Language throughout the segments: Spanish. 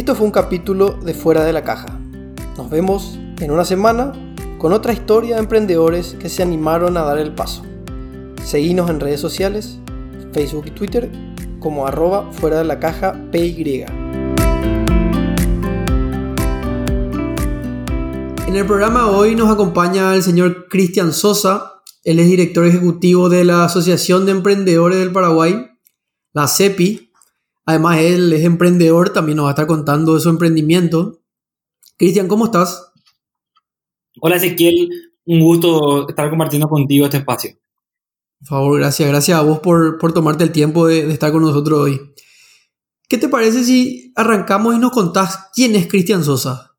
Esto fue un capítulo de Fuera de la Caja. Nos vemos en una semana con otra historia de emprendedores que se animaron a dar el paso. Seguinos en redes sociales, Facebook y Twitter como arroba fuera de la caja PY. En el programa hoy nos acompaña el señor Cristian Sosa. Él es director ejecutivo de la Asociación de Emprendedores del Paraguay, la CEPI. Además, él es emprendedor, también nos va a estar contando de su emprendimiento. Cristian, ¿cómo estás? Hola Ezequiel, un gusto estar compartiendo contigo este espacio. Por favor, gracias. Gracias a vos por, tomarte el tiempo de, de, estar con nosotros hoy. ¿Qué te parece si arrancamos y nos contás quién es Cristian Sosa?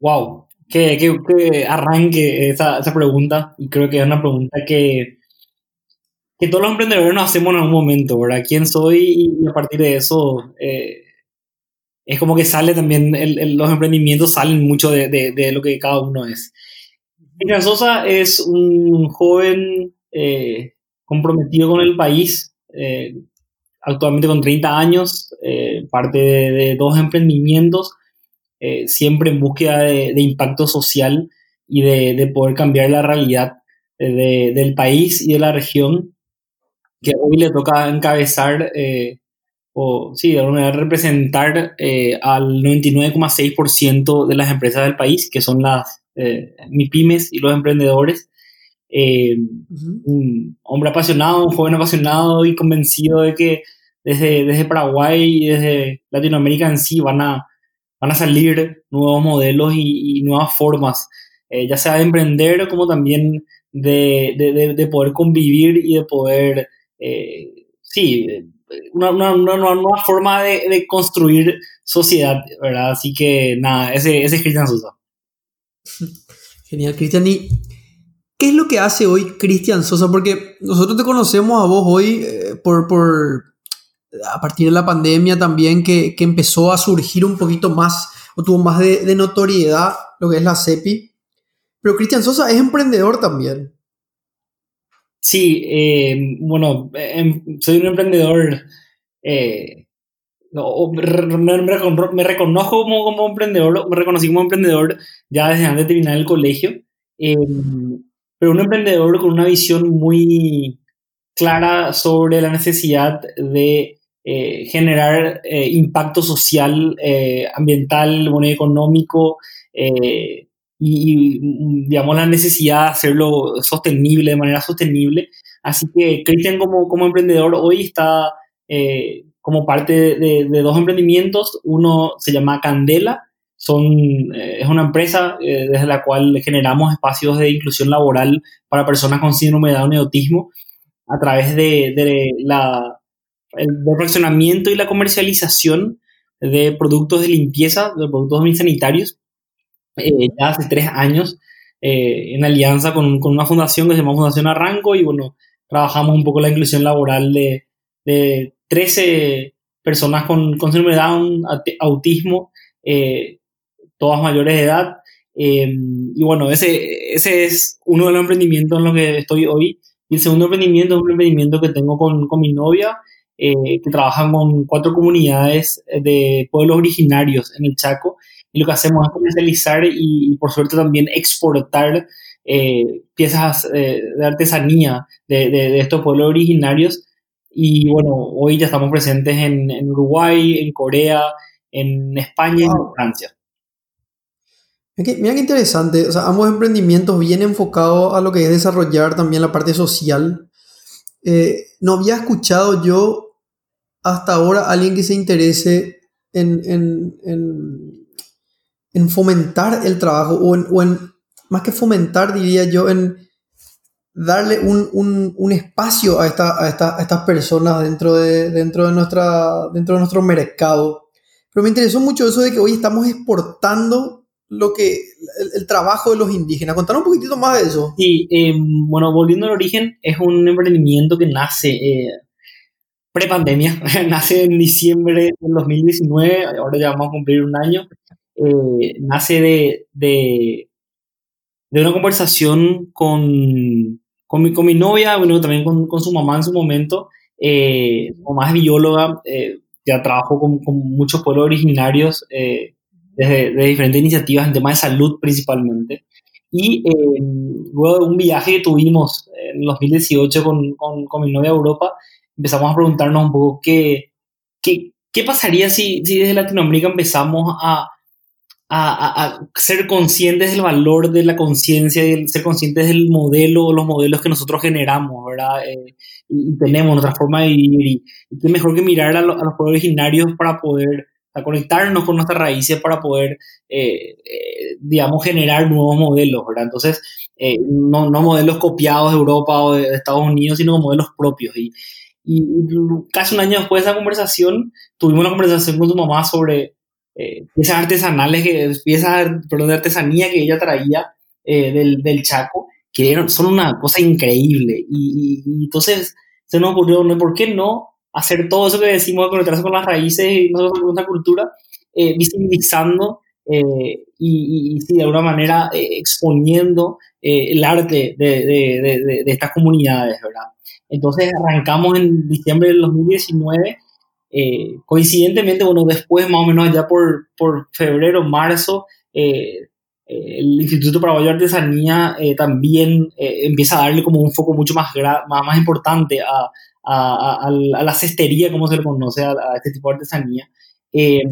Wow, que, arranque esa, pregunta y creo que es una pregunta que, que todos los emprendedores nos hacemos en algún momento, ¿verdad? ¿Quién soy? Y a partir de eso eh, es como que sale también, los emprendimientos salen mucho de, lo que cada uno es. Cristian Sosa es un joven eh, comprometido con el país, eh, actualmente con 30 años, parte de, dos emprendimientos siempre en búsqueda de, impacto social y de, poder cambiar la realidad del país y de la región que hoy le toca encabezar eh, o sí, de alguna manera representar eh, al 99,6% de las empresas del país, que son las MIPIMES y los emprendedores. Un hombre apasionado, un joven apasionado y convencido de que desde, desde Paraguay y desde Latinoamérica en sí van a, van a salir nuevos modelos y, nuevas formas, eh, ya sea de emprender como también de, poder convivir y de poder, sí, una, nueva forma de, construir sociedad, ¿verdad? Así que nada, ese, es Cristian Sosa. Genial, Cristian. ¿Y qué es lo que hace hoy Cristian Sosa? Porque nosotros te conocemos a vos hoy eh, por, por a partir de la pandemia también que, empezó a surgir un poquito más o tuvo más de, notoriedad lo que es la CEPI. Pero Cristian Sosa es emprendedor también. Sí, eh, bueno, em, soy un emprendedor. Eh, me, reconozco como, emprendedor, me reconocí como emprendedor ya desde antes de terminar el colegio. Em, pero un emprendedor con una visión muy clara sobre la necesidad de eh, generar eh, impacto social, eh, ambiental, bueno, económico y, digamos, la necesidad de hacerlo sostenible, de manera sostenible. Así que Cristian como, como emprendedor hoy está como parte de, dos emprendimientos. Uno se llama Candela, son, es una empresa desde la cual generamos espacios de inclusión laboral para personas con síndrome de Down y autismo a través de, de la el refaccionamiento y la comercialización de productos de limpieza, de productos sanitarios, eh, ya hace tres años, eh, en alianza con, con, una fundación que se llama Fundación Arranco, y bueno, trabajamos un poco la inclusión laboral de, de 13 personas con, con síndrome de Down, autismo, eh, todas mayores de edad. y bueno, ese, ese es uno de los emprendimientos en los que estoy hoy. Y el segundo emprendimiento es un emprendimiento que tengo con, con mi novia, eh, que trabajan con cuatro comunidades de pueblos originarios en el Chaco. Y lo que hacemos es comercializar y, por suerte también exportar eh, piezas eh, de artesanía de, de, estos pueblos originarios. Y bueno, hoy ya estamos presentes en, en Uruguay, en Corea, en España y en Francia. Mira qué interesante, o sea, ambos emprendimientos bien enfocados a lo que es desarrollar también la parte social. no había escuchado yo hasta ahora alguien que se interese en, en, fomentar el trabajo o en, más que fomentar, diría yo, en darle un, espacio a, esta, estas personas dentro de, dentro, de nuestra, dentro de nuestro mercado. Pero me interesó mucho eso de que hoy estamos exportando lo que el, trabajo de los indígenas. Contanos un poquitito más de eso. Sí, em, bueno, volviendo al origen, es un emprendimiento que nace eh, prepandemia, nace en diciembre del 2019, ahora ya vamos a cumplir un año, eh, nace de, de, una conversación con, con, mi, con mi novia, bueno, también con, con, su mamá en su momento, eh, su mamá es bióloga, eh, ya trabajo con, con muchos pueblos originarios eh, desde, de diferentes iniciativas en temas de salud principalmente. Y eh, luego de un viaje que tuvimos en 2018 con, con, con, mi novia a Europa, empezamos a preguntarnos un poco qué, qué, qué pasaría si, si desde Latinoamérica empezamos a, a, ser conscientes del valor de la conciencia y ser conscientes del modelo, los modelos que nosotros generamos, ¿verdad? Eh, y, tenemos nuestra forma de vivir. Y, y qué mejor que mirar a, lo, los pueblos originarios para poder conectarnos con nuestras raíces para poder, eh, eh, digamos, generar nuevos modelos, ¿verdad? Entonces, no, modelos copiados de Europa o de Estados Unidos, sino modelos propios. Y, y, casi un año después de esa conversación, tuvimos una conversación con su mamá sobre piezas artesanales, que, piezas perdón, de artesanía que ella traía del, del, Chaco, que son una cosa increíble. Y, y entonces se nos ocurrió, ¿por qué no hacer todo eso que decimos de conectarse con las raíces y nosotros con nuestra cultura, eh, visibilizando eh, y, y, sí, de alguna manera eh, exponiendo eh, el arte de, de, de, de, estas comunidades, ¿verdad? Entonces arrancamos en diciembre del 2019, eh, coincidentemente, bueno, después más o menos allá por, por febrero, marzo, el Instituto Paraguayo de Artesanía también empieza a darle como un foco mucho más, más, más importante a, a, a, la cestería, como se le conoce, a, este tipo de artesanía. Eh,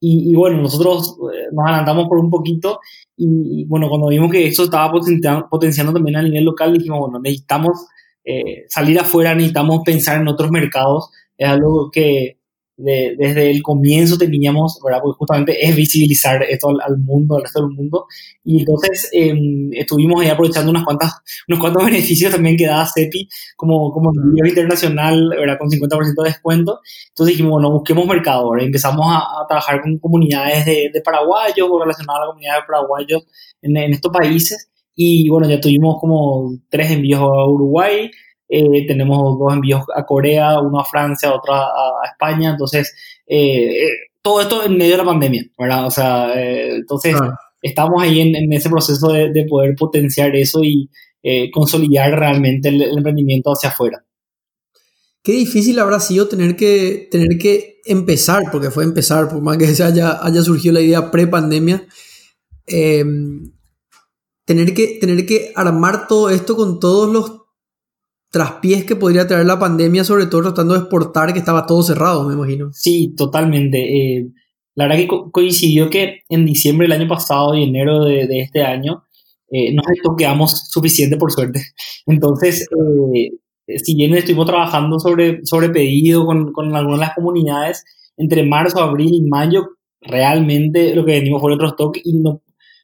y, y, bueno, nosotros eh, nos adelantamos por un poquito y, bueno, cuando vimos que esto estaba potenciando, potenciando también a nivel local, dijimos, bueno, necesitamos eh, salir afuera, necesitamos pensar en otros mercados. Es algo que, desde el comienzo teníamos, ¿verdad? Porque justamente es visibilizar esto al, mundo, al resto del mundo. Y entonces em, estuvimos ahí aprovechando unas cuantas, unos cuantos beneficios también que daba CEPI como, como envío internacional, ¿verdad? Con 50% de descuento. Entonces dijimos, bueno, busquemos mercado, ¿verdad? Empezamos a, a trabajar con comunidades de, de, paraguayos o relacionadas a la comunidad de paraguayos en, en estos países. Y bueno, ya tuvimos como tres envíos a Uruguay, eh, tenemos dos envíos a Corea, uno a Francia, otro a, a España, entonces eh, eh, todo esto en medio de la pandemia, ¿verdad? O sea, eh, entonces estamos ahí en, en, ese proceso de, de, poder potenciar eso y eh, consolidar realmente el, el, emprendimiento hacia afuera. Qué difícil habrá sido tener que, tener que empezar, porque fue empezar, por más que se haya, haya surgido la idea pre-pandemia, eh, tener, que, tener que armar todo esto con todos los traspiés que podría traer la pandemia, sobre todo tratando de exportar, que estaba todo cerrado, me imagino. Sí, totalmente. Eh, la verdad que co coincidió que en diciembre del año pasado y enero de, de este año eh, nos toqueamos suficiente, por suerte. Entonces, eh, si bien estuvimos trabajando sobre, sobre pedido con, con algunas de las comunidades, entre marzo, abril y mayo, realmente lo que venimos fue otro stock y no,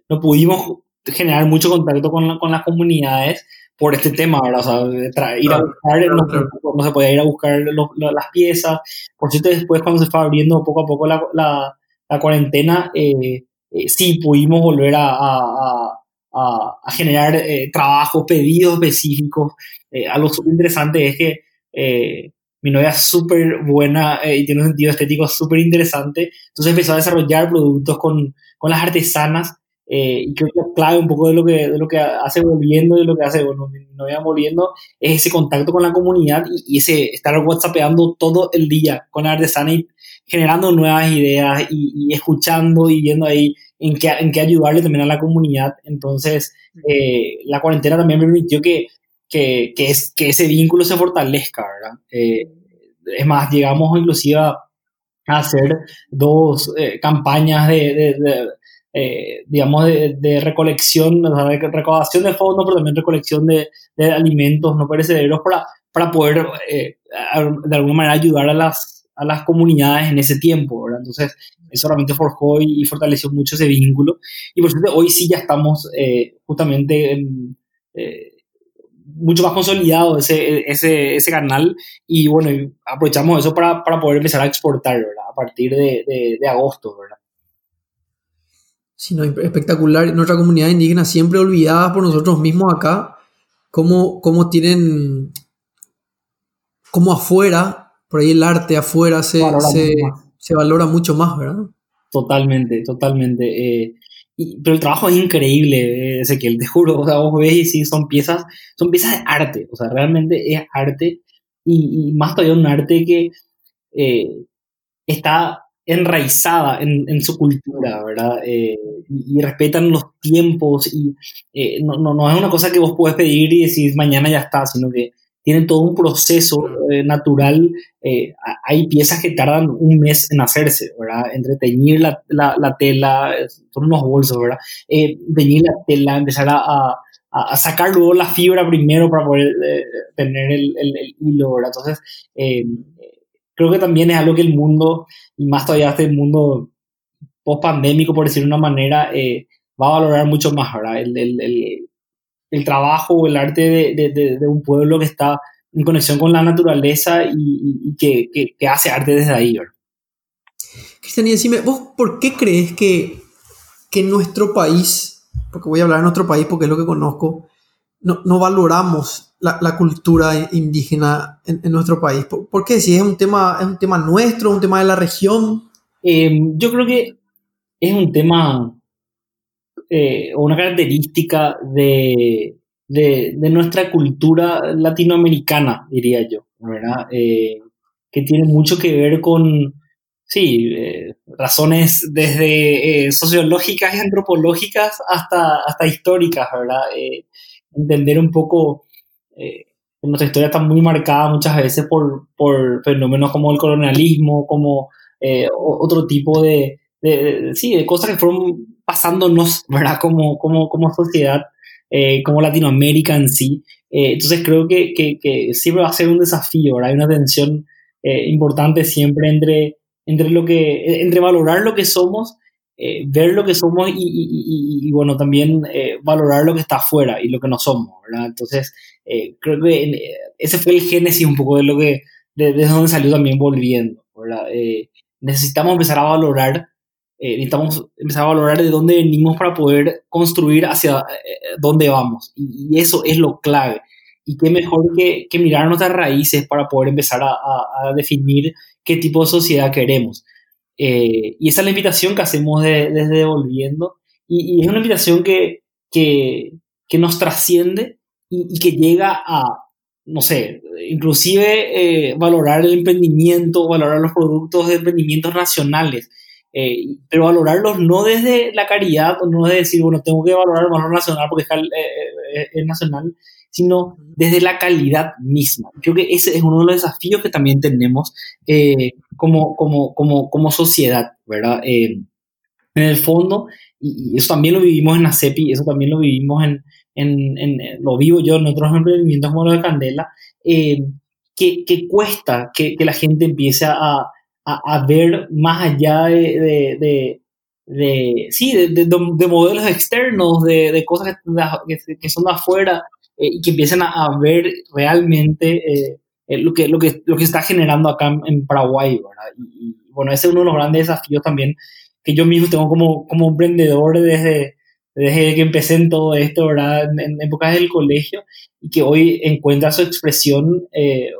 no pudimos generar mucho contacto con, la, con las comunidades por este tema, ¿verdad? O sea, ir a buscar, no, no, se podía ir a buscar los, las piezas. Por cierto, después cuando se fue abriendo poco a poco la, la, la cuarentena, eh, eh, sí pudimos volver a, a, a, a generar eh, trabajos, pedidos específicos. Algo súper interesante es que mi novia es súper buena y tiene un sentido estético súper interesante. Entonces empezó a desarrollar productos con, con las artesanas eh, y creo que la clave un poco de lo que, de lo que hace volviendo, de lo que hace, bueno, no vaya volviendo, es ese contacto con la comunidad y, y, ese estar whatsappeando todo el día con la artesana y generando nuevas ideas y, y escuchando y viendo ahí en qué, en qué ayudarle también a la comunidad. Entonces, eh, la cuarentena también me permitió que, que, que, es, que ese vínculo se fortalezca, ¿verdad? Eh, es más, llegamos inclusive a hacer dos campañas de, de, de eh, digamos, de, de recolección, o sea, de recaudación de fondos, pero también recolección de, de alimentos no perecederos para, para poder eh, de alguna manera ayudar a las, a las comunidades en ese tiempo, ¿verdad? Entonces, eso realmente forjó y, y fortaleció mucho ese vínculo. Y por suerte, hoy sí ya estamos eh, justamente en, eh, mucho más consolidado ese, ese, ese canal y bueno, aprovechamos eso para, para poder empezar a exportar, ¿verdad? A partir de, de, de agosto, ¿verdad? Sí, no, espectacular. Nuestra comunidad indígena siempre olvidada por nosotros mismos acá, cómo, cómo tienen, cómo afuera, por ahí el arte afuera se valora, se, se valora mucho más, ¿verdad? Totalmente, totalmente. Eh, y, pero el trabajo es increíble, eh, Ezequiel, te juro. O sea, vos ves y sí, son piezas, son piezas de arte. O sea, realmente es arte. Y, y más todavía un arte que, eh, está enraizada en, su cultura, ¿verdad? Eh, y, respetan los tiempos y eh, no, no, es una cosa que vos puedes pedir y decir mañana ya está, sino que tienen todo un proceso eh, natural. hay piezas que tardan un mes en hacerse, ¿verdad? Entre teñir la, la, tela, son unos bolsos, ¿verdad? teñir la tela, empezar a, a, sacar luego la fibra primero para poder tener el, el, el, hilo, ¿verdad? Entonces, creo que también es algo que el mundo, y más todavía este mundo post-pandémico, por decirlo de una manera, eh, va a valorar mucho más, ¿verdad? El, el, el, trabajo o el arte de, de, de, un pueblo que está en conexión con la naturaleza y, que, que, hace arte desde ahí. Cristian, y decime, ¿vos por qué crees que, que nuestro país, porque voy a hablar en nuestro país porque es lo que conozco, no, no valoramos la, cultura indígena en, nuestro país? ¿Por, qué? Si es un tema, es un tema nuestro, un tema de la región. Eh, yo creo que es un tema eh, una característica de, de, nuestra cultura latinoamericana, diría yo, ¿verdad? Eh, que tiene mucho que ver con, sí, razones desde sociológicas y antropológicas hasta, hasta históricas, ¿verdad? entender un poco eh, nuestra historia está muy marcada muchas veces por, por fenómenos como el colonialismo, como eh, otro tipo de, sí, de cosas que fueron pasándonos, ¿verdad? Como, como, como sociedad, eh, como Latinoamérica en sí. Entonces creo que, que, que, siempre va a ser un desafío, ¿verdad? Hay una tensión importante siempre entre, entre, lo que, entre valorar lo que somos eh, ver lo que somos y, bueno, también eh, valorar lo que está afuera y lo que no somos. Entonces, eh, creo que ese fue el génesis un poco de lo que, de donde salió también volviendo, necesitamos empezar a valorar, necesitamos empezar a valorar de dónde venimos para poder construir hacia dónde vamos. Y, eso es lo clave. Y qué mejor que, que mirar nuestras raíces para poder empezar a, a definir qué tipo de sociedad queremos. Eh, y esa es la invitación que hacemos desde Volviendo. Y, es una invitación que, que, que nos trasciende y, que llega a, no sé, inclusive eh, valorar el emprendimiento, valorar los productos de emprendimientos nacionales. Eh, pero valorarlos no desde la caridad, no desde decir, bueno, tengo que valorar el valor nacional porque es nacional, sino desde la calidad misma. Creo que ese es uno de los desafíos que también tenemos eh, como, como, como, como sociedad, ¿verdad? Eh, en el fondo, y, eso también lo vivimos en ACEPI, eso también lo vivimos en, en, en lo vivo yo en otros emprendimientos como los de Candela, eh, que, que, cuesta que, que, la gente empiece a, a, a ver más allá de, de, de sí, de, de, modelos externos, de, de cosas que, que, son de afuera eh, y que empiecen a, ver realmente eh, eh, lo, que, lo, que, lo que está generando acá en, Paraguay, ¿verdad? Y, bueno, ese es uno de los grandes desafíos también que yo mismo tengo como, como emprendedor desde, desde que empecé en todo esto, ¿verdad? En, épocas del colegio y que hoy encuentra su expresión,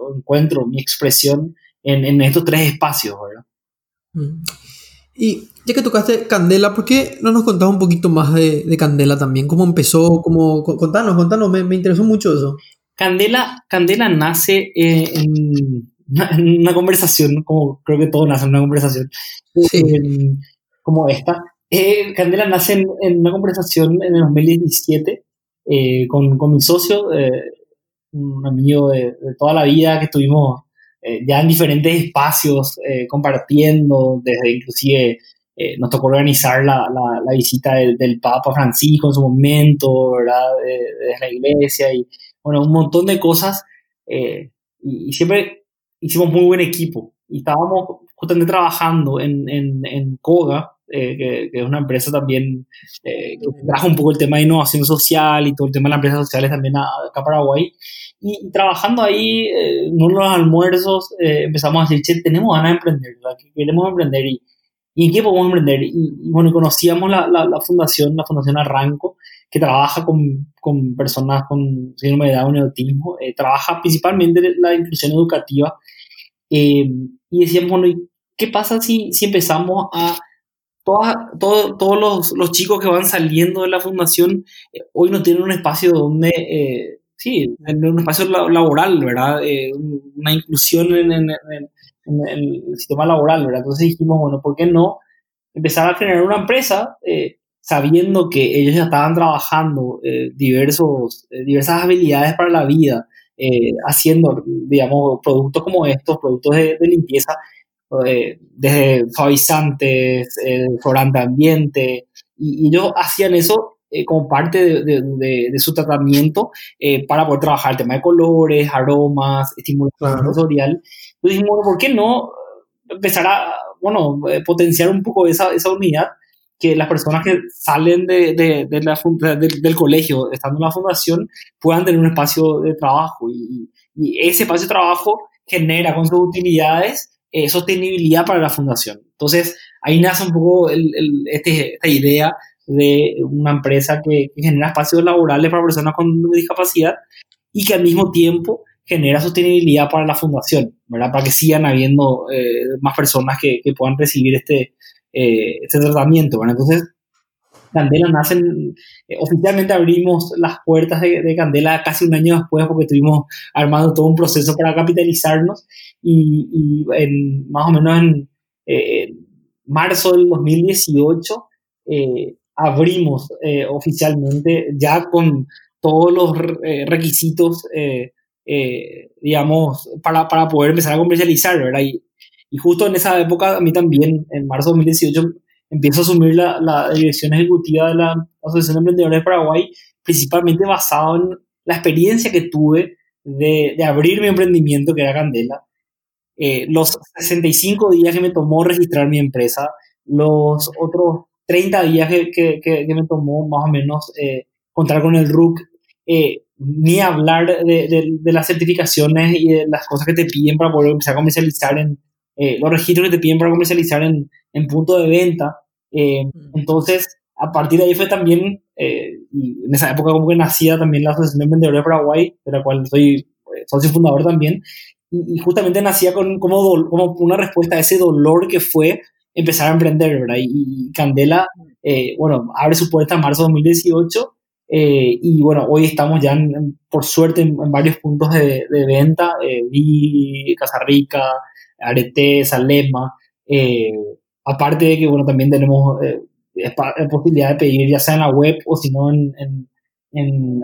o encuentro mi expresión en, en, estos tres espacios, ¿verdad? Mm. Y ya que tocaste Candela, ¿por qué no nos contás un poquito más de, de Candela también? ¿Cómo empezó? Cómo, contanos, contanos, me, me interesó mucho eso. Candela, Candela nace eh, en, una, conversación, como creo que todo nace en una conversación, como esta. Eh, Candela nace en, una conversación en el 2017 eh, con, con, mi socio, un amigo de, de, toda la vida que estuvimos ya en diferentes espacios compartiendo, desde inclusive eh, nos tocó organizar la, la, visita del, Papa Francisco en su momento, ¿verdad? Desde la iglesia y, bueno, un montón de cosas. Eh, y, siempre hicimos muy buen equipo. Y estábamos justamente trabajando en, en, en Koga, eh, que, es una empresa también que trajo un poco el tema de innovación social y todo el tema de las empresas sociales también acá a Paraguay. Y, trabajando ahí, en uno de los almuerzos, empezamos a decir, che, tenemos ganas de emprender, ¿verdad? queremos emprender. Y, ¿Y en qué podemos emprender? Y, bueno, conocíamos la, la, fundación, la Fundación Arranco, que trabaja con, con personas con síndrome de Down y autismo, eh, trabaja principalmente la inclusión educativa. Eh, y decíamos, bueno, ¿qué pasa si, si empezamos a... Todas, todos los, los, chicos que van saliendo de la fundación eh, hoy no tienen un espacio donde, sí, un espacio laboral, ¿verdad? una inclusión en, el sistema laboral, ¿verdad? Entonces dijimos, bueno, ¿por qué no empezar a generar una empresa sabiendo que ellos ya estaban trabajando eh, diversos, eh, diversas habilidades para la vida, haciendo, digamos, productos como estos, productos de, limpieza, desde suavizantes, colorante ambiente, y, ellos hacían eso como parte de, su tratamiento para poder trabajar el tema de colores, aromas, estimulación sensorial. Entonces dijimos, ¿por qué no empezar a, bueno, eh, potenciar un poco esa, esa unidad? Que las personas que salen de, la, del colegio, estando en la fundación, puedan tener un espacio de trabajo. Y, ese espacio de trabajo genera con sus utilidades eh, sostenibilidad para la fundación. Entonces, ahí nace un poco el, este, esta idea de una empresa que, genera espacios laborales para personas con discapacidad y que al mismo tiempo genera sostenibilidad para la fundación, ¿verdad? Para que sigan habiendo eh, más personas que, puedan recibir este, eh, este tratamiento, ¿verdad? Entonces, Candela nace, eh, oficialmente abrimos las puertas de, Candela casi un año después porque estuvimos armando todo un proceso para capitalizarnos y, y en, más o menos en marzo del 2018 abrimos oficialmente ya con todos los requisitos eh, digamos, para, para, poder empezar a comercializar, ¿verdad? Y, y, justo en esa época, a mí también, en marzo de 2018, empiezo a asumir la, la dirección ejecutiva de la Asociación de Emprendedores de Paraguay, principalmente basado en la experiencia que tuve de, de abrir mi emprendimiento, que era Candela, eh, los 65 días que me tomó registrar mi empresa, los otros 30 días que, que, que me tomó más o menos eh, contar con el RUC, eh, ni hablar de, de, las certificaciones y de las cosas que te piden para poder empezar a comercializar en eh, los registros que te piden para comercializar en, en punto de venta. Eh, mm. entonces, a partir de ahí fue también, eh, y en esa época como que nacía también la Asociación de Emprendedores de Paraguay, de la cual soy socio fundador también, y, justamente nacía con, como, como una respuesta a ese dolor que fue empezar a emprender, ¿verdad? Y, y Candela, bueno, abre su puerta en marzo de 2018 eh, y bueno, hoy estamos ya, por suerte, en, varios puntos de, de venta, eh, Vi, Casa Rica, Arete, Salema, eh, aparte de que, bueno, también tenemos eh, posibilidad de pedir ya sea en la web o si no en,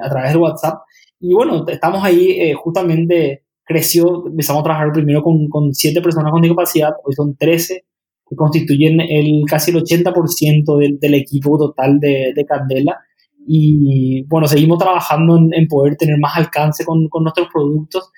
a través de WhatsApp. Y bueno, estamos ahí, justamente creció, empezamos a trabajar primero con, con siete personas con discapacidad, hoy son 13, que constituyen el, casi el 80% del, del equipo total de, de Candela y bueno, seguimos trabajando en, poder tener más alcance con, con, nuestros productos,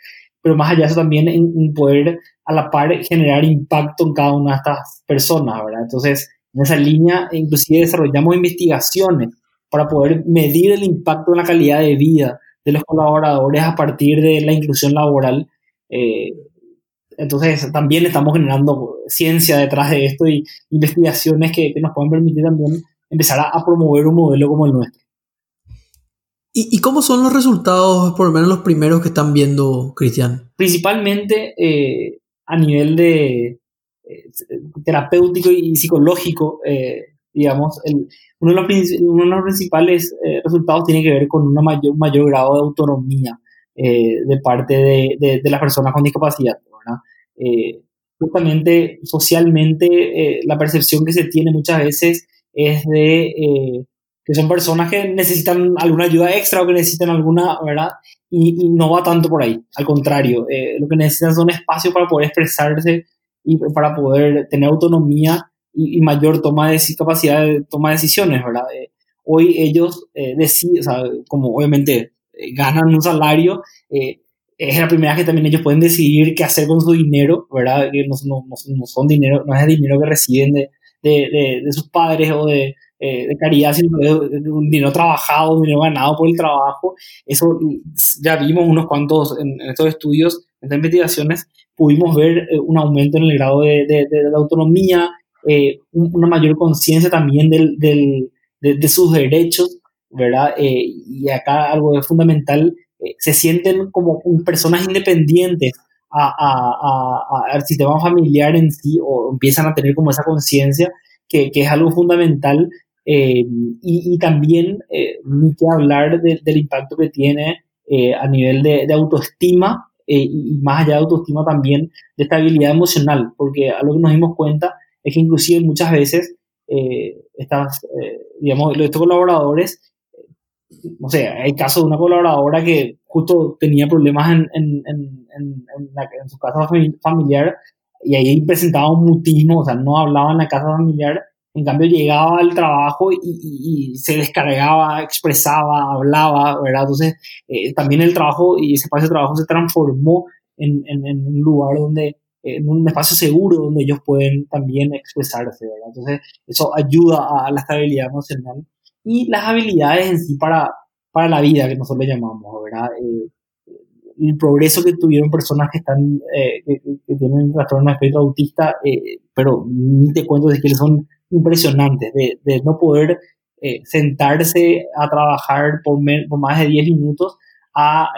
pero más allá de eso también en, poder a la par generar impacto en cada una de estas personas, ¿verdad? Entonces, en esa línea inclusive desarrollamos investigaciones para poder medir el impacto en la calidad de vida de los colaboradores a partir de la inclusión laboral. Eh, entonces, también estamos generando ciencia detrás de esto y investigaciones que, que nos pueden permitir también empezar a promover un modelo como el nuestro. ¿Y, cómo son los resultados, por lo menos los primeros que están viendo, Cristian? Principalmente eh, a nivel de eh, terapéutico y psicológico, eh, digamos, uno, de los, uno, de principales resultados tiene que ver con una mayor, un mayor grado de autonomía de parte de, de, las personas con discapacidad. justamente socialmente la percepción que se tiene muchas veces es de que son personas que necesitan alguna ayuda extra o que necesitan alguna, ¿verdad? Y, no va tanto por ahí, al contrario, eh, lo que necesitan son espacios para poder expresarse y para poder tener autonomía y, mayor toma de capacidad de toma de decisiones, ¿verdad? Eh, hoy ellos eh, deciden, o sea, como obviamente eh, ganan un salario, es la primera vez que también ellos pueden decidir qué hacer con su dinero, ¿verdad? Que no, no, no son dinero, no es el dinero que reciben de, de sus padres o de, eh, de caridad, sino de, un dinero trabajado, un dinero ganado por el trabajo. Eso ya vimos unos cuantos en, estos estudios, en estas investigaciones, pudimos ver eh, un aumento en el grado de, de, la autonomía, eh, una mayor conciencia también del, del, de, sus derechos, ¿verdad? y acá algo es fundamental, se sienten como personas independientes a, a, a, al sistema familiar en sí o empiezan a tener como esa conciencia que, que, es algo fundamental eh, y, también, eh, ni que hablar del impacto que tiene eh, a nivel de, autoestima y más allá de autoestima también de estabilidad emocional, porque a lo que nos dimos cuenta es que inclusive muchas veces estas, digamos, estos colaboradores no sé, hay casos de una colaboradora que justo tenía problemas en, en, en, en, su casa familiar y ahí presentaba un mutismo, o sea, no hablaba en la casa familiar, en cambio llegaba al trabajo y, y, se descargaba, expresaba, hablaba, ¿verdad? Entonces, eh, también el trabajo y ese espacio de trabajo se transformó en, en, un lugar donde, en un espacio seguro donde ellos pueden también expresarse, ¿verdad? Entonces, eso ayuda a la estabilidad emocional y las habilidades en sí para, para la vida, que nosotros le llamamos, ¿verdad? Eh, el progreso que tuvieron personas que están eh, que, tienen trastorno de espectro autista, eh, pero ni te cuento de que son impresionantes, de, de no poder sentarse a trabajar por, por, más de 10 minutos a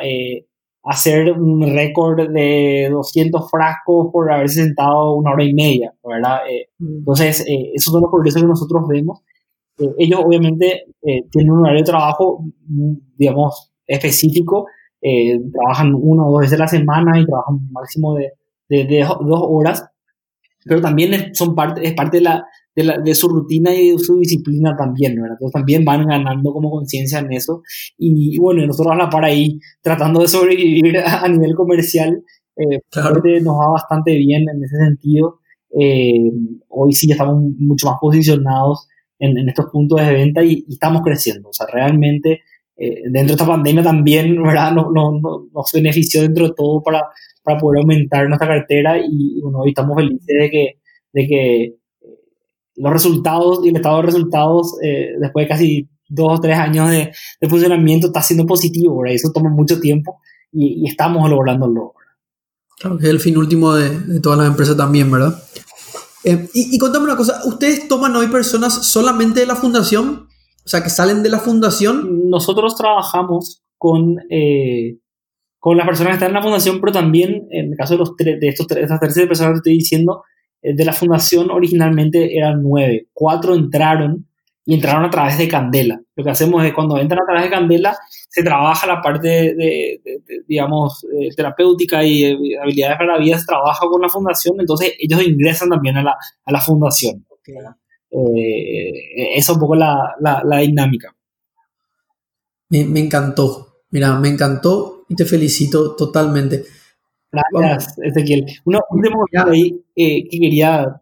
hacer un récord de 200 frascos por haberse sentado una hora y media, ¿verdad? Mm. entonces, esos son los progresos que nosotros vemos eh, ellos obviamente eh, tienen un horario de trabajo, digamos, específico, eh, trabajan una o dos veces a la semana y trabajan un máximo de, de, dos horas, pero también son parte, es parte de, la, de, la, de, su rutina y de su disciplina también, ¿verdad? Entonces también van ganando como conciencia en eso y, bueno, nosotros a la par ahí tratando de sobrevivir a, nivel comercial, eh, nos va bastante bien en ese sentido. hoy sí ya estamos mucho más posicionados en, estos puntos de venta y, estamos creciendo. O sea, realmente eh, dentro de esta pandemia también, ¿verdad? Nos, nos, benefició dentro de todo para, para poder aumentar nuestra cartera y, bueno, hoy estamos felices de que, de que eh, los resultados y el estado de resultados eh, después de casi dos o tres años de, de, funcionamiento está siendo positivo, ¿verdad? Eso toma mucho tiempo y, estamos lográndolo. Claro que es el fin último de, de todas las empresas también, ¿verdad? Eh, y, y contame una cosa, ¿ustedes toman hoy personas solamente de la fundación? O sea, que salen de la fundación. Nosotros trabajamos con, eh, con las personas que están en la fundación, pero también, en el caso de, los de, estos, de estas terceras personas que estoy diciendo, de la fundación originalmente eran nueve. Cuatro entraron y entraron a través de Candela. Lo que hacemos es cuando entran a través de Candela, se trabaja la parte de, digamos, eh, terapéutica y eh, habilidades para la vida, se trabaja con la fundación, entonces ellos ingresan también a la, a la fundación. Eh, esa es un poco la, la, la dinámica. Me, me, encantó, mira, me encantó y te felicito totalmente. Gracias, Ezequiel. Uno, un tema ahí que quería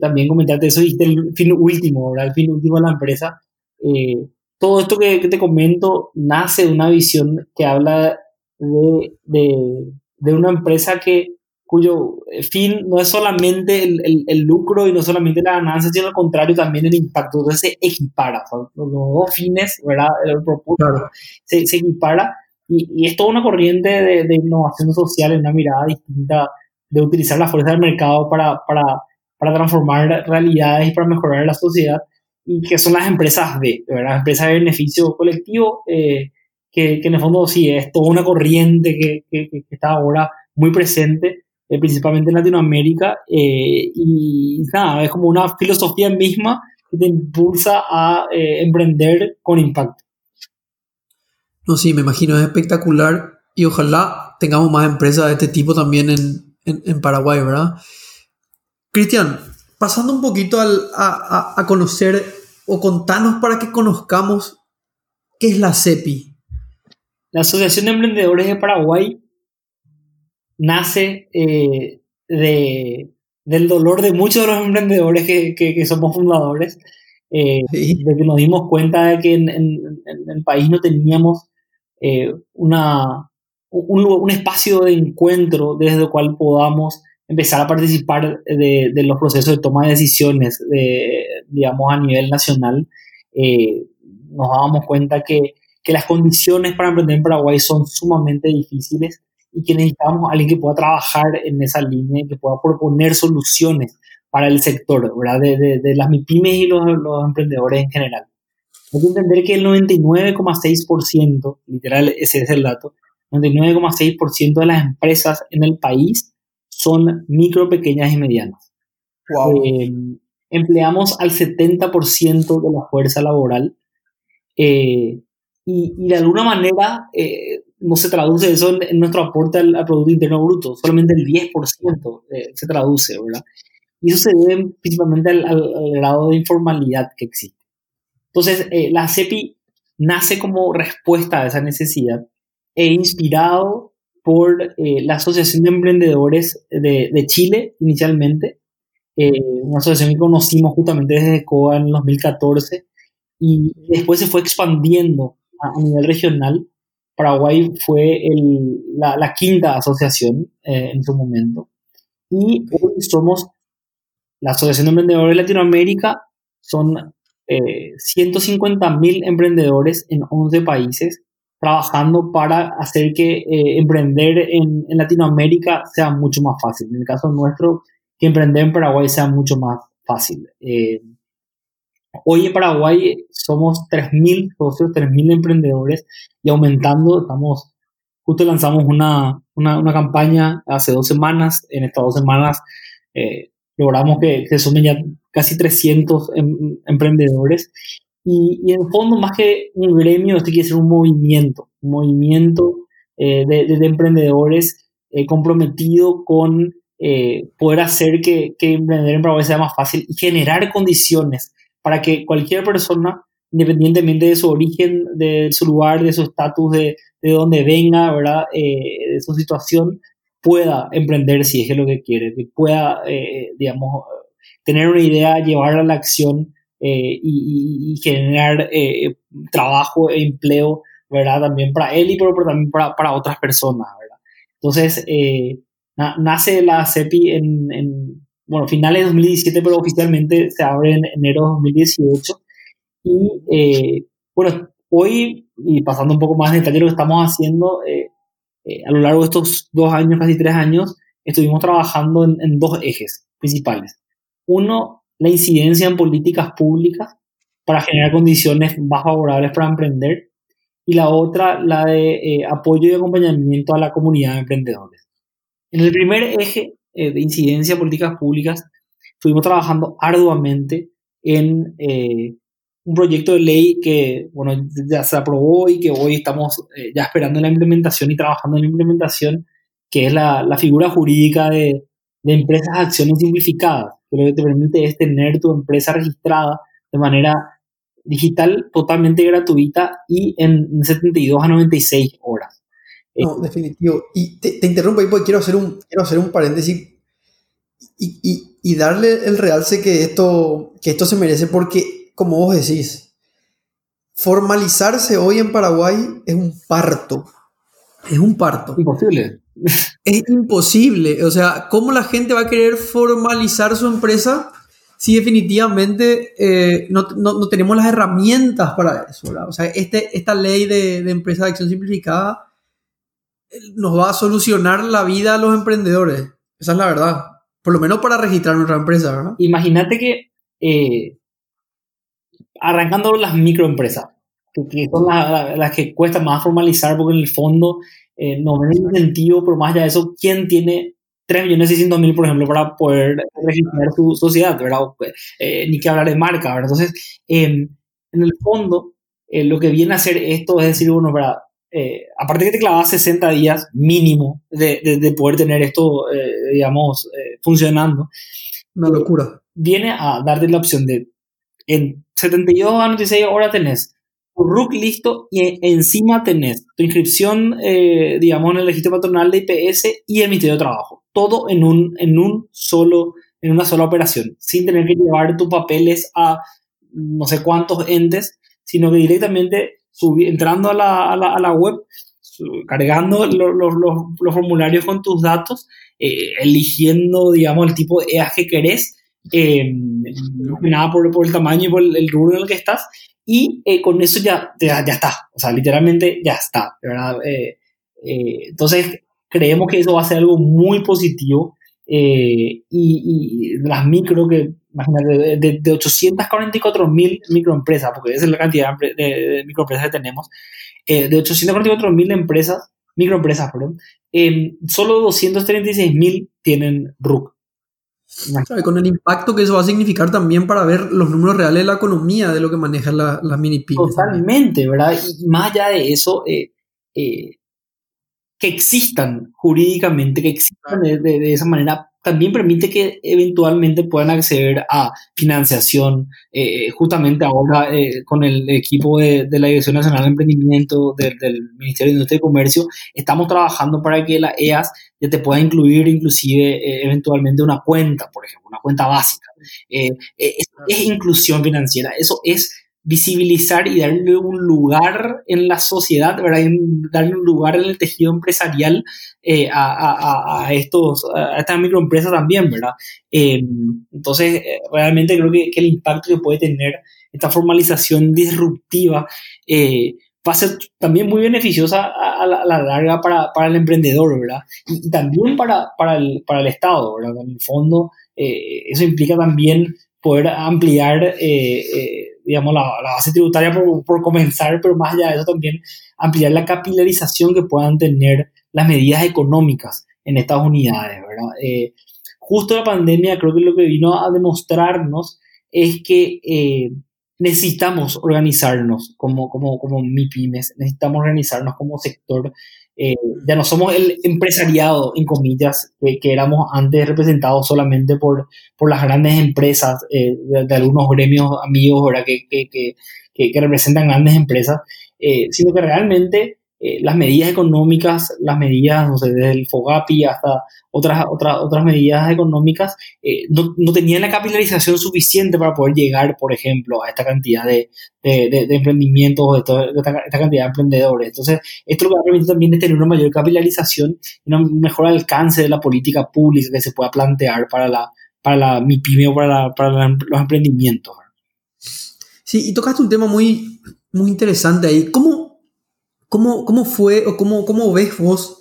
también comentarte, eso dijiste el fin último, ¿verdad? El fin último de la empresa. Eh, todo esto que, te comento nace de una visión que habla de, de, una empresa que, cuyo fin no es solamente el, el, lucro y no solamente la ganancia, sino al contrario también el impacto. Entonces se equipara, los dos fines, ¿verdad? El propósito se, se, equipara y, y, es toda una corriente de, de, innovación social, una mirada distinta de utilizar la fuerza del mercado para, para, para transformar realidades y para mejorar la sociedad y que son las empresas B, ¿verdad? Empresas de beneficio colectivo, eh, que, que, en el fondo sí es toda una corriente que, que, está ahora muy presente, eh, principalmente en Latinoamérica, eh, y nada, es como una filosofía misma que te impulsa a emprender con impacto. No, sí, me imagino, es espectacular y ojalá tengamos más empresas de este tipo también en, en, en Paraguay, ¿verdad? Cristian, pasando un poquito al, a, a, a, conocer o contanos para que conozcamos qué es la CEPI. La Asociación de Emprendedores de Paraguay nace eh, de, del dolor de muchos de los emprendedores que, que, somos fundadores, eh, de que nos dimos cuenta de que en, el país no teníamos eh, un, espacio de encuentro desde el cual podamos empezar a participar de, los procesos de toma de decisiones, de, digamos, a nivel nacional, eh, nos dábamos cuenta que, que, las condiciones para emprender en Paraguay son sumamente difíciles y que necesitamos a alguien que pueda trabajar en esa línea y que pueda proponer soluciones para el sector, ¿verdad? De, las MIPIMES y los, emprendedores en general. Hay que entender que el 99,6%, literal ese es el dato, 99,6% de las empresas en el país son micro, pequeñas y medianas. Eh, empleamos al 70% de la fuerza laboral eh, y, de alguna manera eh, no se traduce eso en, nuestro aporte al, Producto Interno Bruto, solamente el 10% eh, se traduce, ¿verdad? Y eso se debe principalmente al, grado de informalidad que existe. Entonces, eh, la CEPI nace como respuesta a esa necesidad e inspirado por eh, la Asociación de Emprendedores de, de Chile inicialmente, una asociación que conocimos justamente desde COA en 2014 y después se fue expandiendo a, a nivel regional Paraguay fue la, quinta asociación eh, en su momento. Y hoy somos la Asociación de Emprendedores de Latinoamérica, son eh, 150.000 emprendedores en 11 países trabajando para hacer que eh, emprender en, Latinoamérica sea mucho más fácil. En el caso nuestro, que emprender en Paraguay sea mucho más fácil. Eh, Hoy en Paraguay somos 3.000 socios, 3.000 emprendedores y aumentando. Estamos, justo lanzamos una, una, campaña hace dos semanas. En estas dos semanas logramos que se sumen ya casi 300 em, emprendedores. Y, y, en fondo, más que un gremio, esto quiere ser un movimiento, un movimiento eh, de, de, emprendedores eh, comprometido con poder hacer que, que emprender en Paraguay sea más fácil y generar condiciones para que cualquier persona, independientemente de su origen, de su lugar, de su estatus, de, de dónde venga, ¿verdad? Eh, de su situación, pueda emprender si es lo que quiere, que pueda, eh, digamos, tener una idea, llevarla a la acción eh, y, generar trabajo e empleo, ¿verdad? También para él y pero, también para, para, otras personas, ¿verdad? Entonces, nace la CEPI en, en bueno, finales de 2017, pero oficialmente se abre en enero de 2018. Y eh, bueno, hoy, y pasando un poco más en detalle lo que estamos haciendo, eh, eh, a lo largo de estos dos años, casi tres años, estuvimos trabajando en, dos ejes principales. Uno, la incidencia en políticas públicas para generar condiciones más favorables para emprender. Y la otra, la de apoyo y acompañamiento a la comunidad de emprendedores. En el primer eje eh, de incidencia en políticas públicas, estuvimos trabajando arduamente en eh, un proyecto de ley que, bueno, ya se aprobó y que hoy estamos eh, ya esperando la implementación y trabajando en la implementación, que es la, la figura jurídica de, de empresas de acciones simplificadas, que lo que te permite es tener tu empresa registrada de manera digital totalmente gratuita y en 72 a 96 horas. No, definitivo. Y te, interrumpo ahí porque quiero hacer un, quiero hacer un paréntesis y, y, y, darle el realce que esto, que esto se merece porque, como vos decís, formalizarse hoy en Paraguay es un parto. Es un parto. Imposible. Es imposible. O sea, ¿cómo la gente va a querer formalizar su empresa si definitivamente eh, no, no, no, tenemos las herramientas para eso? O sea, este, esta ley de, de empresa de acción simplificada nos va a solucionar la vida a los emprendedores. Esa es la verdad. Por lo menos para registrar nuestra empresa, ¿verdad? Imagínate que eh, arrancando las microempresas, que, son las, que cuesta más formalizar porque en el fondo eh, no ven incentivo, pero más allá de eso, ¿quién tiene 3.600.000, por ejemplo, para poder registrar su sociedad, ¿verdad? Eh, ni que hablar de marca, ¿verdad? Entonces, em, en el fondo, eh, lo que viene a hacer esto es decir, bueno, ¿verdad? Eh, aparte que te clavas 60 días mínimo de, de, poder tener esto, eh, digamos, eh, funcionando. Una locura. Viene a darte la opción de, en 72 a 96 horas tenés tu RUC listo y encima tenés tu inscripción, digamos, en el registro patronal de IPS y el Ministerio de Trabajo. Todo en un, en un solo, en una sola operación, sin tener que llevar tus papeles a no sé cuántos entes, sino que directamente entrando a la, a la, a la web, cargando los, los, los, formularios con tus datos, eh, eligiendo, digamos, el tipo de EAS que querés, eh, nada por, por, el tamaño y por el, rubro en el que estás, y eh, con eso ya, ya, ya, está, o sea, literalmente ya está, ¿verdad? entonces, creemos que eso va a ser algo muy positivo y, y, las micro que imagínate, de, de 844 mil microempresas, porque esa es la cantidad de, microempresas que tenemos, eh, de 844 mil empresas, microempresas, perdón, eh, solo 236 mil tienen RUC. Con el impacto que eso va a significar también para ver los números reales de la economía de lo que manejan las la mini pymes. Totalmente, ¿verdad? Y más allá de eso, eh, eh que existan jurídicamente, que existan de, de, esa manera, también permite que eventualmente puedan acceder a financiación. Eh, justamente ahora eh, con el equipo de, de, la Dirección Nacional de Emprendimiento del, del, Ministerio de Industria y Comercio, estamos trabajando para que la EAS ya te pueda incluir inclusive eh, eventualmente una cuenta, por ejemplo, una cuenta básica. es, es inclusión financiera, eso es visibilizar y darle un lugar en la sociedad, ¿verdad? darle un lugar en el tejido empresarial eh, a, estos, a estas microempresas también, ¿verdad? Eh, entonces, eh, realmente creo que, el impacto que puede tener esta formalización disruptiva va a ser también muy beneficiosa a, la, larga para, para, el emprendedor, ¿verdad? Y, también para, para, el, para el Estado, ¿verdad? En el fondo, eso implica también poder ampliar digamos, la, base tributaria por, por, comenzar, pero más allá de eso también ampliar la capilarización que puedan tener las medidas económicas en estas unidades. Eh, justo la pandemia creo que lo que vino a demostrarnos es que eh, necesitamos organizarnos como, como, como MIPIMES, necesitamos organizarnos como sector eh, ya no somos el empresariado, en comillas, que éramos antes representados solamente por, por las grandes empresas eh, de, algunos gremios amigos ¿verdad? Que, que, que, representan grandes empresas, eh, sino que realmente eh, las medidas económicas, las medidas, no sé, desde el FOGAPI hasta otras, otras, otras medidas económicas, eh, no, no, tenían la capitalización suficiente para poder llegar, por ejemplo, a esta cantidad de, de, de, emprendimientos, de, esta, esta, cantidad de emprendedores. Entonces, esto lo que va a permitir también es tener una mayor capitalización y un mejor alcance de la política pública que se pueda plantear para la, para la MIPYME o para, la, para los emprendimientos. Sí, y tocaste un tema muy, muy interesante ahí. ¿Cómo, ¿Cómo, cómo fue o cómo, cómo ves vos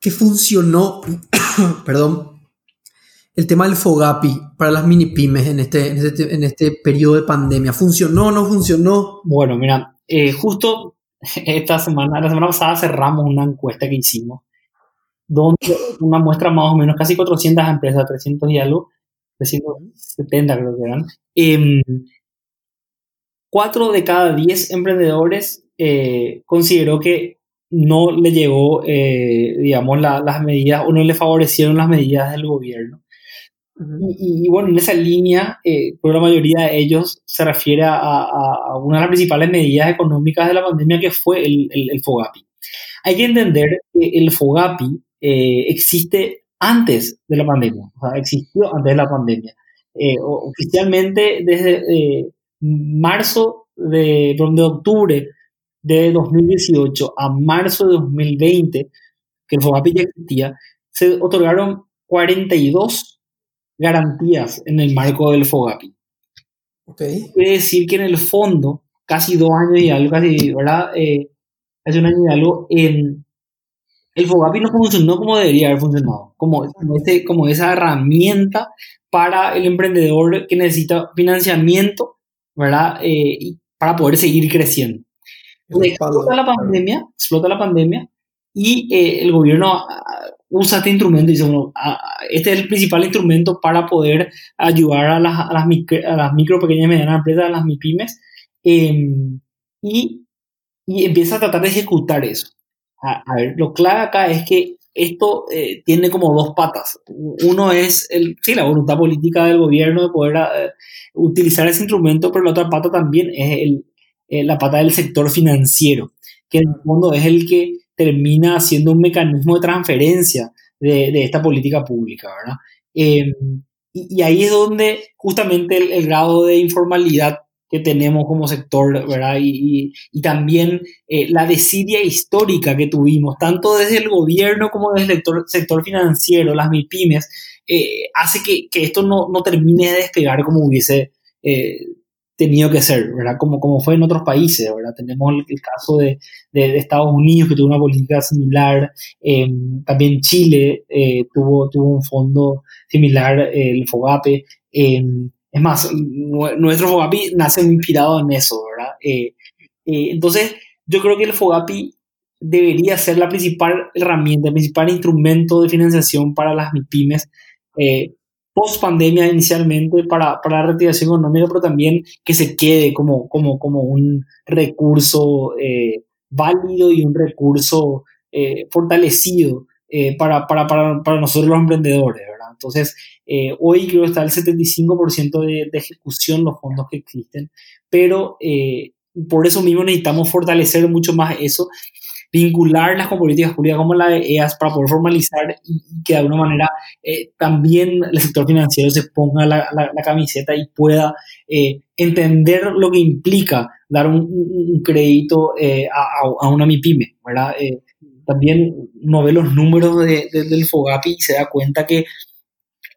que funcionó, perdón, el tema del FOGAPI para las mini pymes en este, en este, en este periodo de pandemia? ¿Funcionó no funcionó? Bueno, mira, eh, justo esta semana, la semana pasada cerramos una encuesta que hicimos, donde una muestra más o menos, casi 400 empresas, 300 y algo, 370 creo que eran, eh, 4 de cada 10 emprendedores eh, consideró que no le llegó, eh, digamos, las medidas o no le favorecieron las medidas del gobierno. y, bueno, en esa línea, eh, la mayoría de ellos se refiere a, una de las principales medidas económicas de la pandemia que fue el, el, FOGAPI. Hay que entender que el FOGAPI eh, existe antes de la pandemia, o sea, existió antes de la pandemia. oficialmente desde marzo de, de octubre de 2018 a marzo de 2020, que el FOGAPI ya existía, se otorgaron 42 garantías en el marco del FOGAPI. Okay. Quiere decir que en el fondo, casi dos años y algo, casi, ¿verdad? Eh, hace un año y algo, en, el FOGAPI no funcionó como debería haber funcionado, como, este, como esa herramienta para el emprendedor que necesita financiamiento, ¿verdad? Eh, para poder seguir creciendo explota la pandemia, explota la pandemia y eh, el gobierno ah, usa este instrumento y dice, bueno, ah, este es el principal instrumento para poder ayudar a las, a las, micro, a las micro, pequeñas y medianas empresas, a las MIPIMES, em, y, y, empieza a tratar de ejecutar eso. A, ver, lo clave acá es que esto eh, tiene como dos patas. Uno es el, sí, la voluntad política del gobierno de poder uh, utilizar ese instrumento, pero la otra pata también es el, eh, la pata del sector financiero, que en el fondo es el que termina siendo un mecanismo de transferencia de, esta política pública, ¿verdad? Em, y, ahí es donde justamente el, grado de informalidad que tenemos como sector, ¿verdad? Y, también eh, la desidia histórica que tuvimos, tanto desde el gobierno como desde el sector, sector financiero, las MIPIMES, eh, hace que, esto no, no, termine de despegar como hubiese tenido que ser, ¿verdad? Como, como fue en otros países, ¿verdad? Tenemos el, caso de, Estados Unidos que tuvo una política similar, em, también Chile eh, tuvo, tuvo un fondo similar, el FOGAPE. Es más, nuestro FOGAPI nace inspirado en eso, ¿verdad? Eh, eh, entonces, yo creo que el FOGAPI debería ser la principal herramienta, el principal instrumento de financiación para las MIPIMES post pandemia inicialmente para, para, la reactivación económica, pero también que se quede como, como, como un recurso eh, válido y un recurso fortalecido para, para, para, para, nosotros los emprendedores, ¿verdad? Entonces, hoy creo que está el 75% de, de, ejecución los fondos que existen, pero por eso mismo necesitamos fortalecer mucho más eso vincularlas con políticas públicas como la de EAS para poder formalizar y, que de alguna manera eh, también el sector financiero se ponga la, la, camiseta y pueda eh, entender lo que implica dar un, crédito eh, a, a, una MIPYME, ¿verdad? también uno ve los números de, del FOGAPI y se da cuenta que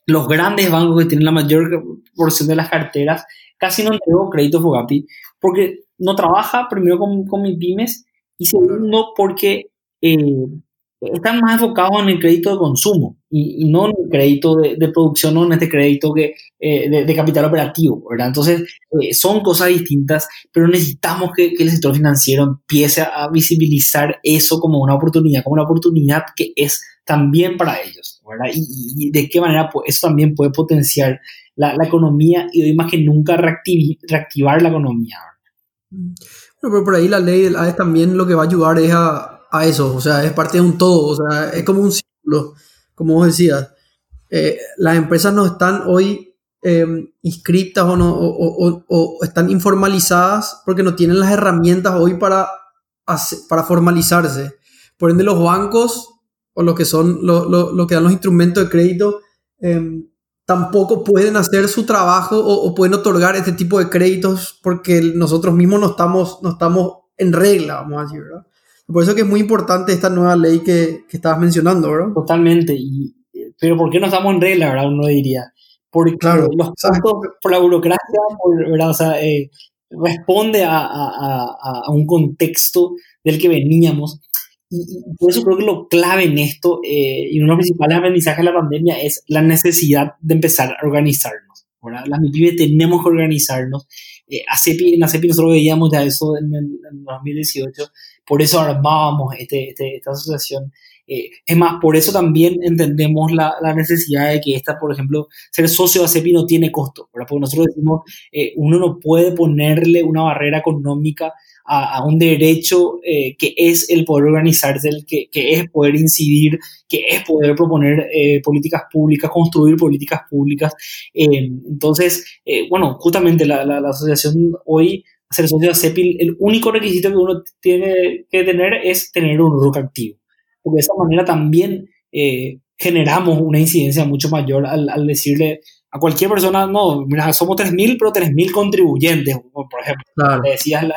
los grandes bancos que tienen la mayor porción de las carteras casi no entregó crédito FOGAPI porque no trabaja primero con, con MIPYMES y segundo, porque eh, están más enfocados en el crédito de consumo y, no en el crédito de, producción, no en este crédito que, eh, de, capital operativo, ¿verdad? Entonces, eh, son cosas distintas, pero necesitamos que, el sector financiero empiece a visibilizar eso como una oportunidad, como una oportunidad que es también para ellos, ¿verdad? Y, de qué manera pues, eso también puede potenciar la, la, economía y hoy más que nunca reactivar la economía. Pero por ahí la ley del AES también lo que va a ayudar es a, a, eso, o sea, es parte de un todo, o sea, es como un círculo, como vos decías. Eh, las empresas no están hoy em, inscritas o, no, o, están informalizadas porque no tienen las herramientas hoy para, para formalizarse. Por ende, los bancos o lo que son lo, lo, lo que dan los instrumentos de crédito em, tampoco pueden hacer su trabajo o, pueden otorgar este tipo de créditos porque nosotros mismos no estamos, no estamos en regla, vamos a decir, ¿verdad? Por eso que es muy importante esta nueva ley que, que estabas mencionando, ¿verdad? Totalmente. Y, pero ¿por qué no estamos en regla, verdad? Uno diría. Porque claro, los costos por la burocracia, ¿verdad? O sea, eh, responde a, a, a, un contexto del que veníamos y, por eso creo que lo clave en esto eh, y uno de los principales aprendizajes de la pandemia es la necesidad de empezar a organizarnos. ¿verdad? Las MIPYME tenemos que organizarnos. Eh, en ACEPI nosotros veíamos ya eso en el 2018, por eso armábamos este, este, esta asociación. Eh, es más, por eso también entendemos la, la, necesidad de que esta, por ejemplo, ser socio de ACEPI no tiene costo, ¿verdad? porque nosotros decimos, eh, uno no puede ponerle una barrera económica a, un derecho eh, que es el poder organizarse, el que, que, es poder incidir, que es poder proponer eh, políticas públicas, construir políticas públicas. Eh, entonces, bueno, justamente la, la, asociación hoy, ser socio de CEPIL, el único requisito que uno tiene que tener es tener un RUC activo. Porque de esa manera también generamos una incidencia mucho mayor al, al decirle a cualquier persona, no, mira, somos 3.000, pero 3.000 contribuyentes, por ejemplo. Le decías al,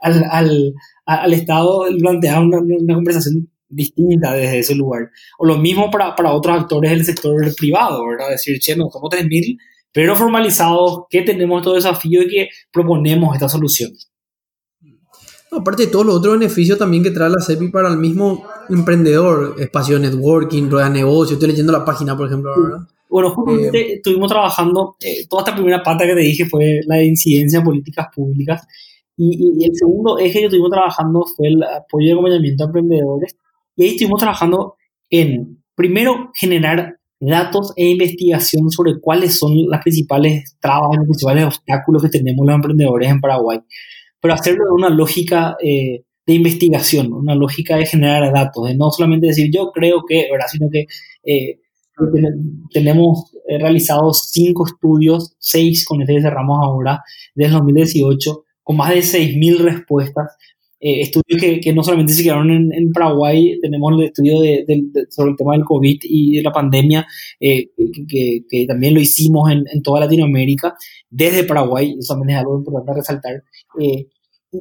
al, al, al, Estado, plantear una, una, conversación distinta desde ese lugar. O lo mismo para, para otros actores del sector privado, ¿verdad? Decir, che, no, somos 3.000, pero formalizados, que tenemos todo desafío y que proponemos esta solución. aparte de todos los otros beneficios también que trae la CEPI para el mismo emprendedor, espacio de networking, rueda de negocio, estoy leyendo la página, por ejemplo, ¿verdad? Bueno, justamente eh, estuvimos trabajando, eh, toda esta primera pata que te dije fue la de incidencia en políticas públicas. Y, el segundo eje que estuvimos trabajando fue el apoyo y acompañamiento a emprendedores. Y ahí estuvimos trabajando en, primero, generar datos e investigación sobre cuáles son las principales trabas, los principales obstáculos que tenemos los emprendedores en Paraguay, pero hacerlo de una lógica eh, de investigación, una lógica de generar datos, de no solamente decir yo creo que, ¿verdad? sino que tenemos eh, realizados cinco estudios, seis con este que cerramos ahora, desde 2018, con más de 6.000 respuestas. Eh, estudios que, que, no solamente se quedaron en, en Paraguay, tenemos el estudio de, sobre el tema del COVID y de la pandemia, eh, que, que, también lo hicimos en, en, toda Latinoamérica, desde Paraguay, eso también es algo importante a resaltar. y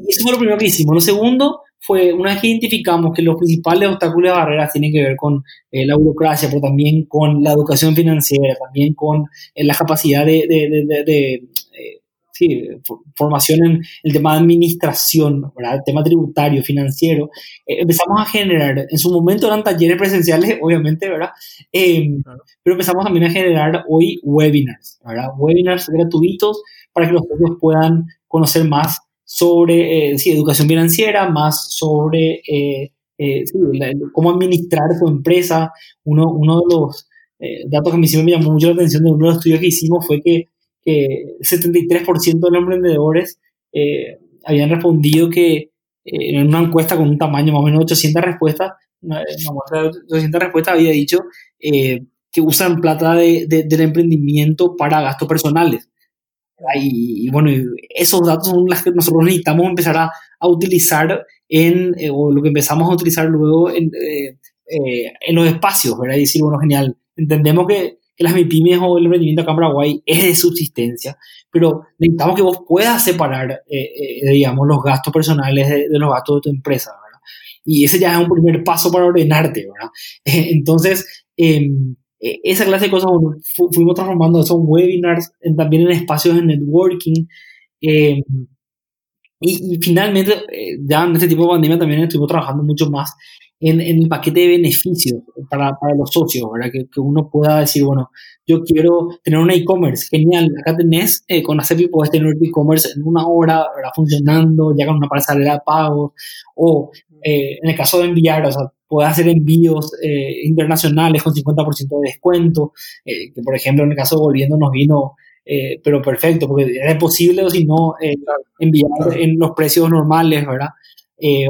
eso fue lo primero que hicimos. Lo segundo fue, una vez que identificamos que los principales obstáculos y barreras tienen que ver con eh, la burocracia, pero también con la educación financiera, también con eh, la capacidad de, de, de, eh, sí, formación en el tema de administración, ¿verdad? el tema tributario, financiero, empezamos a generar, en su momento eran talleres presenciales, obviamente, ¿verdad? Em, pero empezamos también a generar hoy webinars, ¿verdad? Webinars gratuitos para que los socios puedan conocer más sobre eh, educación financiera, más sobre eh, eh, cómo administrar tu empresa. Uno, uno de los datos que a sí me llamó mucho la atención de uno de los estudios que hicimos fue que, que 73% de los emprendedores habían respondido que en una encuesta con un tamaño más o menos de 800 respuestas, una, muestra de respuesta había dicho eh, que usan plata de, del emprendimiento para gastos personales. Y, bueno, esos datos son los que nosotros necesitamos empezar a, a utilizar en, eh, o lo que empezamos a utilizar luego en, eh, en los espacios, ¿verdad? Y decir, bueno, genial, entendemos que, que las MIPIMES o el emprendimiento acá en Paraguay es de subsistencia, pero necesitamos que vos puedas separar, digamos, los gastos personales de, de, los gastos de tu empresa, ¿verdad? Y ese ya es un primer paso para ordenarte, ¿verdad? entonces, em, e, esa clase de cosas, bueno, fuimos transformando esos webinars también en espacios de networking. Eh, y, finalmente, eh, ya en este tipo de pandemia también estuvimos trabajando mucho más en, en el paquete de beneficios para, para los socios, ¿verdad? Que, que, uno pueda decir, bueno, yo quiero tener un e-commerce, genial, acá tenés, eh, con ACEPI puedes tener un e-commerce en una hora, ¿verdad? Funcionando, ya con una pasarela de pagos, o en el caso de enviar, o sea, puede hacer envíos eh, internacionales con 50% de descuento, eh, que por ejemplo en el caso de Volviendo nos vino, eh, pero perfecto, porque era posible o si no enviar en los precios normales, ¿verdad?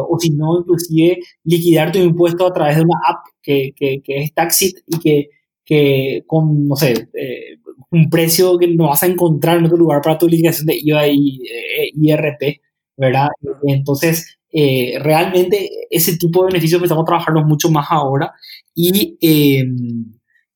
o si no, inclusive liquidar tu impuesto a través de una app que, que, que es Taxit y que, que con, no sé, un precio que no vas a encontrar en otro lugar para tu liquidación de IVA y IRP, ¿verdad? Entonces, eh, realmente ese tipo de beneficios a trabajarlos mucho más ahora y em,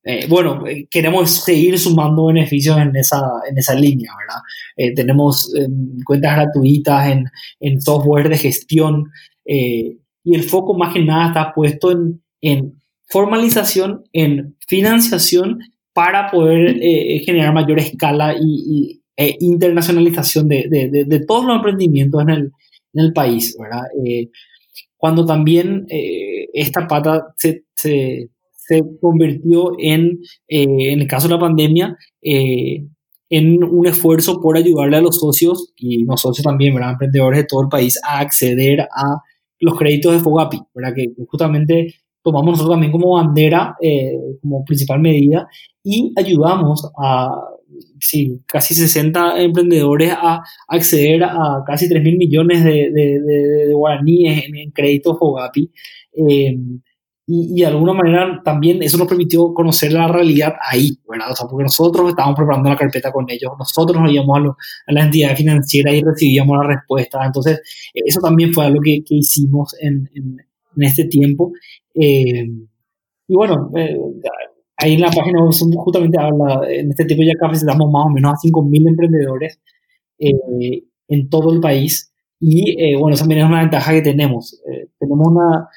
eh, bueno, queremos seguir sumando beneficios en esa, en esa línea, ¿verdad? Eh, tenemos em, cuentas gratuitas en, en, software de gestión y el foco más que nada está puesto en, en formalización, en financiación para poder generar mayor escala y, e internacionalización de, de, de, todos los emprendimientos en el, en el país, ¿verdad? Eh, cuando también eh, esta pata se, se, se convirtió en, eh, en el caso de la pandemia, en un esfuerzo por ayudarle a los socios y los socios también, ¿verdad? Emprendedores de todo el país a acceder a los créditos de Fogapi, ¿verdad? Que justamente tomamos nosotros también como bandera, como principal medida y ayudamos a sí, casi 60 emprendedores a acceder a casi 3 mil millones de, de, de, guaraníes en, créditos Fogapi. Eh, y, y, de alguna manera también eso nos permitió conocer la realidad ahí, ¿verdad? Porque nosotros estábamos preparando la carpeta con ellos, nosotros nos íbamos a, a las entidades financieras y recibíamos la respuesta. Entonces, eso también fue algo que, que hicimos en, en, en, este tiempo. Eh, y bueno, eh, ahí en la página web justamente habla, en este tipo ya capacitamos más o menos a 5.000 emprendedores eh, en todo el país. Y eh, bueno, esa también es una ventaja que tenemos. Eh, tenemos una,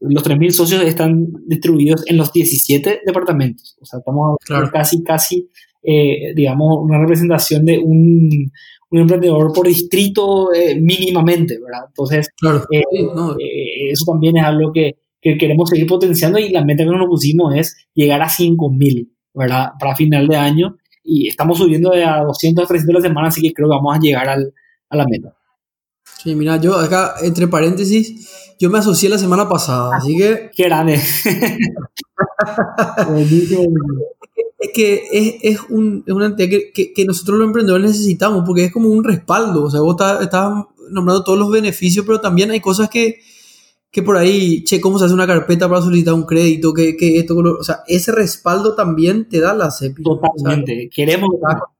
los 3.000 socios están distribuidos en los 17 departamentos, o sea, estamos casi, casi, digamos, una representación de un, un emprendedor por distrito mínimamente, ¿verdad? Entonces, eso también es algo que que queremos seguir potenciando y la meta que nos pusimos es llegar a 5.000, ¿verdad? Para final de año y estamos subiendo de a 200 a 300 la semana, así que creo que vamos a llegar al, a la meta. Sí, mira, yo acá, entre paréntesis, yo me asocié la semana pasada, así que... ¡Qué grande! es que es, es, un, es una entidad que, que, nosotros los emprendedores necesitamos, porque es como un respaldo, o sea, vos estás, estás nombrando todos los beneficios, pero también hay cosas que que por ahí, che, cómo se hace una carpeta para solicitar un crédito, que, esto, o sea, ese respaldo también te da la CEPI. Totalmente. Queremos,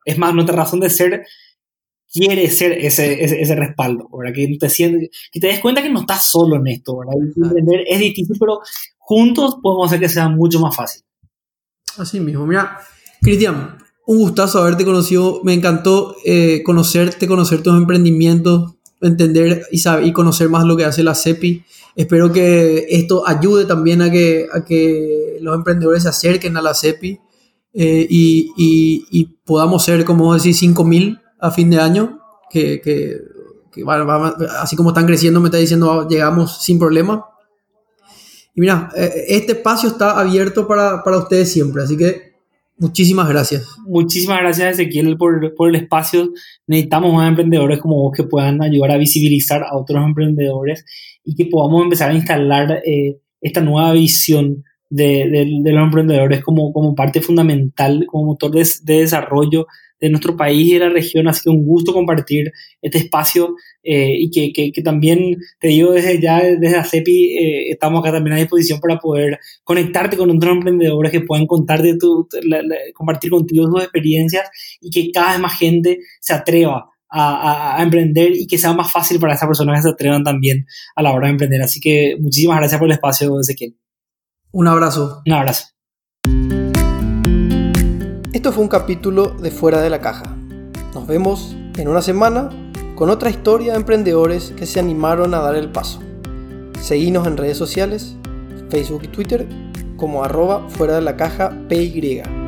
es más, nuestra razón de ser quiere ser ese, ese, respaldo, ¿verdad? Que te, sientes, que te des cuenta que no estás solo en esto, ¿verdad? Emprender es difícil, pero juntos podemos hacer que sea mucho más fácil. Así mismo, mira, Cristian, un gustazo haberte conocido, me encantó eh, conocerte, conocer tus emprendimientos, entender y, saber, y conocer más lo que hace la CEPI. Espero que esto ayude también a que, a que los emprendedores se acerquen a la CEPI eh, y, y, podamos ser, como decir, 5.000 a fin de año, que, que, así como están creciendo, me está diciendo, llegamos sin problema. Y mira, eh, este espacio está abierto para, para ustedes siempre, así que Muchísimas gracias. Muchísimas gracias, Ezequiel, por, por, el espacio. Necesitamos más emprendedores como vos que puedan ayudar a visibilizar a otros emprendedores y que podamos empezar a instalar eh, esta nueva visión de, de, los emprendedores como, como parte fundamental, como motor de, de, desarrollo de nuestro país y de la región. Así que un gusto compartir este espacio eh, y que, que, que, también, te digo desde ya, desde ACEPI, eh, estamos acá también a disposición para poder conectarte con otros emprendedores que puedan contarte tu, compartir contigo sus experiencias y que cada vez más gente se atreva a, a, emprender y que sea más fácil para esas personas que se atrevan también a la hora de emprender. Así que muchísimas gracias por el espacio, Ezequiel. Un abrazo. Un abrazo. Esto fue un capítulo de Fuera de la Caja. Nos vemos en una semana con otra historia de emprendedores que se animaron a dar el paso. Seguinos en redes sociales, Facebook y Twitter como arroba fuera de la caja PY.